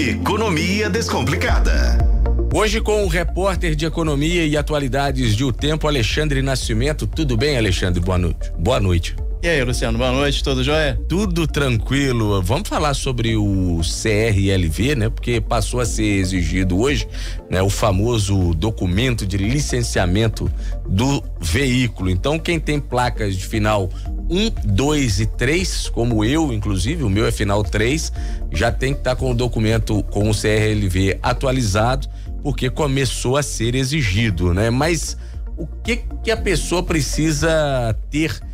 Economia Descomplicada. Hoje com o repórter de economia e atualidades de O Tempo, Alexandre Nascimento. Tudo bem, Alexandre? Boa noite. Boa noite. E aí, Luciano, boa noite, tudo jóia? Tudo tranquilo. Vamos falar sobre o CRLV, né? Porque passou a ser exigido hoje, né? O famoso documento de licenciamento do veículo. Então, quem tem placas de final 1, 2 e 3, como eu, inclusive, o meu é final 3, já tem que estar tá com o documento com o CRLV atualizado, porque começou a ser exigido, né? Mas o que que a pessoa precisa ter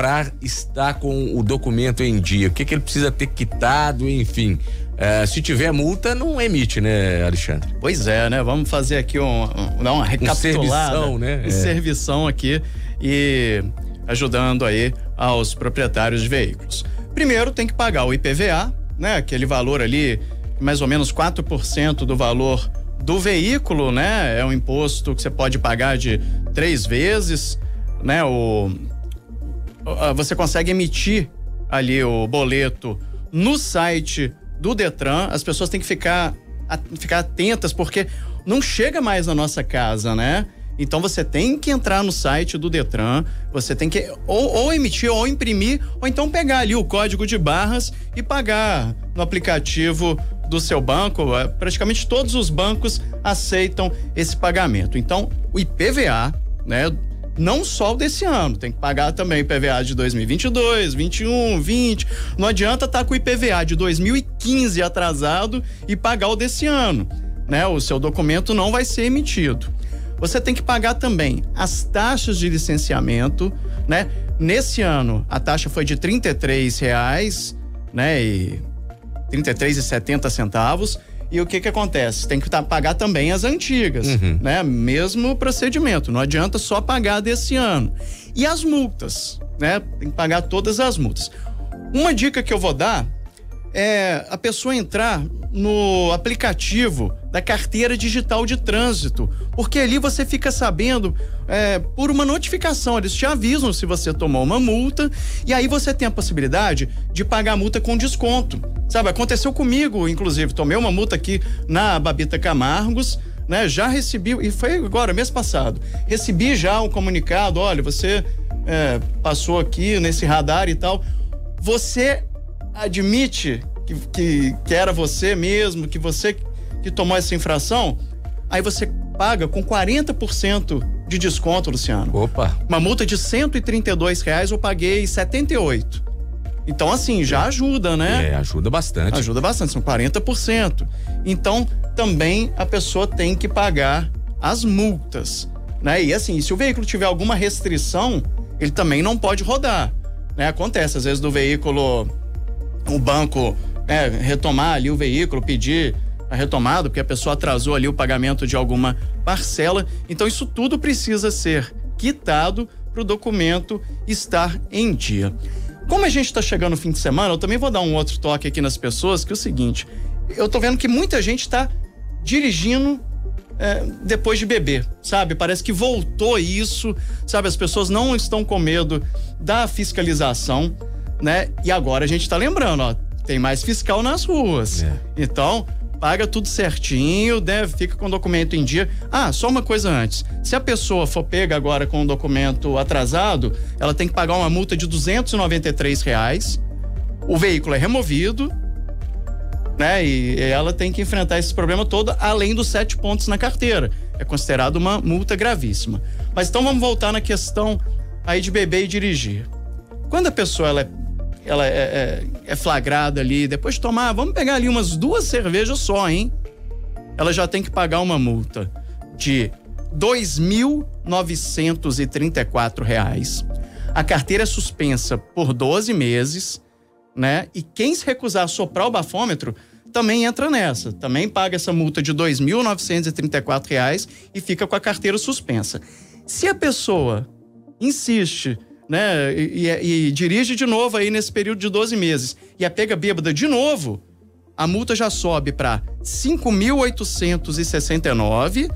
para estar com o documento em dia? O que, que ele precisa ter quitado, enfim. É, se tiver multa, não emite, né, Alexandre? Pois é, né? Vamos fazer aqui um, um, dar uma recapitulada. Um servição, né? Um é. servição aqui e ajudando aí aos proprietários de veículos. Primeiro tem que pagar o IPVA, né? Aquele valor ali, mais ou menos 4% do valor do veículo, né? É um imposto que você pode pagar de três vezes, né? O você consegue emitir ali o boleto no site do Detran. As pessoas têm que ficar, ficar atentas, porque não chega mais na nossa casa, né? Então você tem que entrar no site do Detran, você tem que ou, ou, emitir ou imprimir, ou então pegar ali o código de barras e pagar no aplicativo do seu banco. É, praticamente todos os bancos aceitam esse pagamento. Então, o IPVA, né, não só o desse ano, tem que pagar também IPVA de 2022, 21, 20. Não adianta estar tá com o IPVA de 2015 atrasado e pagar o desse ano, né? O seu documento não vai ser emitido. Você tem que pagar também as taxas de licenciamento, né? Nesse ano a taxa foi de R$ reais, né? E 33,70 centavos e o que que acontece? Tem que pagar também as antigas, uhum. né? Mesmo procedimento. Não adianta só pagar desse ano. E as multas, né? Tem que pagar todas as multas. Uma dica que eu vou dar é a pessoa entrar no aplicativo da carteira digital de trânsito, porque ali você fica sabendo é, por uma notificação, eles te avisam se você tomou uma multa e aí você tem a possibilidade de pagar a multa com desconto. Sabe, aconteceu comigo, inclusive, tomei uma multa aqui na Babita Camargos, né? Já recebi, e foi agora, mês passado, recebi já um comunicado, olha, você é, passou aqui nesse radar e tal. Você admite que, que, que era você mesmo, que você que tomou essa infração, aí você paga com 40% de desconto, Luciano. Opa. Uma multa de 132 reais eu paguei 78. Então, assim, já ajuda, né? É, ajuda bastante. Ajuda bastante, são 40%. Então, também a pessoa tem que pagar as multas, né? E assim, se o veículo tiver alguma restrição, ele também não pode rodar, né? Acontece, às vezes, do veículo, o banco né, retomar ali o veículo, pedir a retomada, porque a pessoa atrasou ali o pagamento de alguma parcela. Então, isso tudo precisa ser quitado para o documento estar em dia. Como a gente está chegando no fim de semana, eu também vou dar um outro toque aqui nas pessoas, que é o seguinte: eu tô vendo que muita gente está dirigindo é, depois de beber, sabe? Parece que voltou isso, sabe? As pessoas não estão com medo da fiscalização, né? E agora a gente está lembrando, ó, tem mais fiscal nas ruas. É. Então, paga tudo certinho, né? Fica com o documento em dia. Ah, só uma coisa antes. Se a pessoa for pega agora com o documento atrasado, ela tem que pagar uma multa de 293 reais. O veículo é removido, né? E ela tem que enfrentar esse problema todo, além dos sete pontos na carteira. É considerado uma multa gravíssima. Mas então vamos voltar na questão aí de beber e dirigir. Quando a pessoa ela é ela é, é, é flagrada ali, depois de tomar, vamos pegar ali umas duas cervejas só, hein? Ela já tem que pagar uma multa de 2.934 reais. A carteira é suspensa por 12 meses, né? E quem se recusar a soprar o bafômetro também entra nessa. Também paga essa multa de 2.934 reais e fica com a carteira suspensa. Se a pessoa insiste né? E, e, e, dirige de novo aí nesse período de 12 meses e a pega bêbada de novo, a multa já sobe para 5.869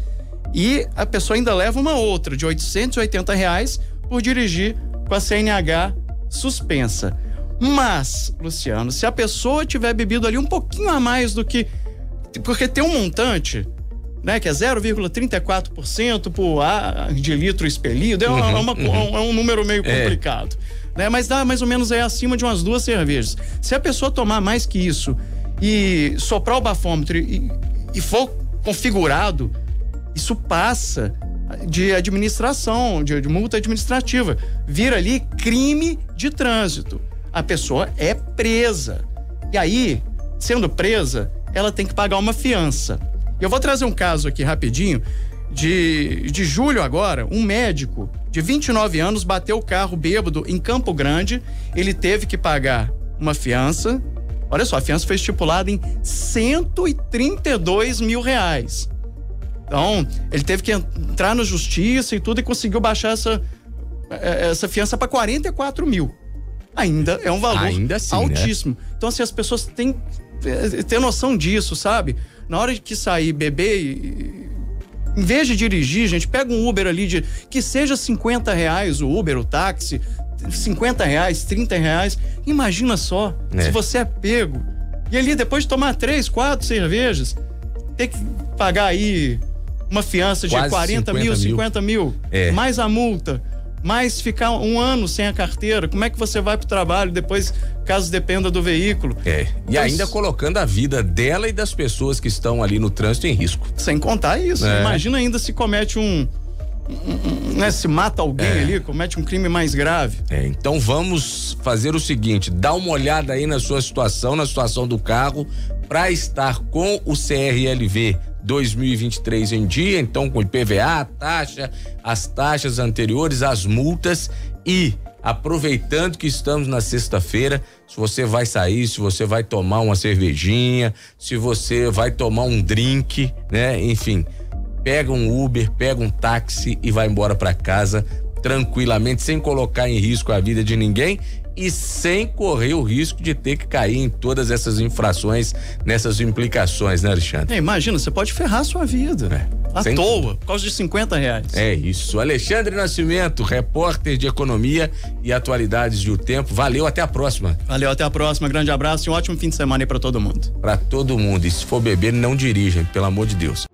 e a pessoa ainda leva uma outra de 880 reais por dirigir com a CNH suspensa. Mas, Luciano, se a pessoa tiver bebido ali um pouquinho a mais do que Porque tem um montante né, que é 0,34% por ar de litro expelido, é, uma, uhum, uma, uhum. é um número meio é. complicado. É. Né, mas dá mais ou menos é acima de umas duas cervejas. Se a pessoa tomar mais que isso e soprar o bafômetro e, e for configurado, isso passa de administração, de, de multa administrativa. Vira ali crime de trânsito. A pessoa é presa. E aí, sendo presa, ela tem que pagar uma fiança. Eu vou trazer um caso aqui rapidinho. De, de julho agora, um médico de 29 anos bateu o carro bêbado em Campo Grande. Ele teve que pagar uma fiança. Olha só, a fiança foi estipulada em 132 mil reais. Então, ele teve que entrar na justiça e tudo e conseguiu baixar essa, é, essa fiança para 44 mil. Ainda é um valor Ainda assim, né? altíssimo. Né? Então, assim, as pessoas têm é, ter noção disso, sabe? Na hora que sair beber, em vez de dirigir, gente, pega um Uber ali de que seja 50 reais o Uber, o táxi, 50 reais, 30 reais. Imagina só, é. se você é pego. E ali, depois de tomar três, quatro cervejas, ter que pagar aí uma fiança de Quase 40 mil, mil, 50 mil, é. mais a multa mas ficar um ano sem a carteira, como é que você vai para o trabalho depois, caso dependa do veículo? É. E então, ainda colocando a vida dela e das pessoas que estão ali no trânsito em risco. Sem contar isso. É. Imagina ainda se comete um, né, se mata alguém é. ali, comete um crime mais grave. É, então vamos fazer o seguinte: dá uma olhada aí na sua situação, na situação do carro, para estar com o CRLV 2023 em dia, então com IPVA, taxa, as taxas anteriores, as multas e aproveitando que estamos na sexta-feira, se você vai sair, se você vai tomar uma cervejinha, se você vai tomar um drink, né? Enfim, pega um Uber, pega um táxi e vai embora para casa tranquilamente, sem colocar em risco a vida de ninguém e sem correr o risco de ter que cair em todas essas infrações, nessas implicações, né, Alexandre? É, imagina, você pode ferrar a sua vida. É. À sem... toa, por causa de 50 reais. É isso. Alexandre Nascimento, repórter de economia e atualidades de O Tempo. Valeu, até a próxima. Valeu, até a próxima. Grande abraço e um ótimo fim de semana aí pra todo mundo. Pra todo mundo. E se for beber, não dirigem, pelo amor de Deus.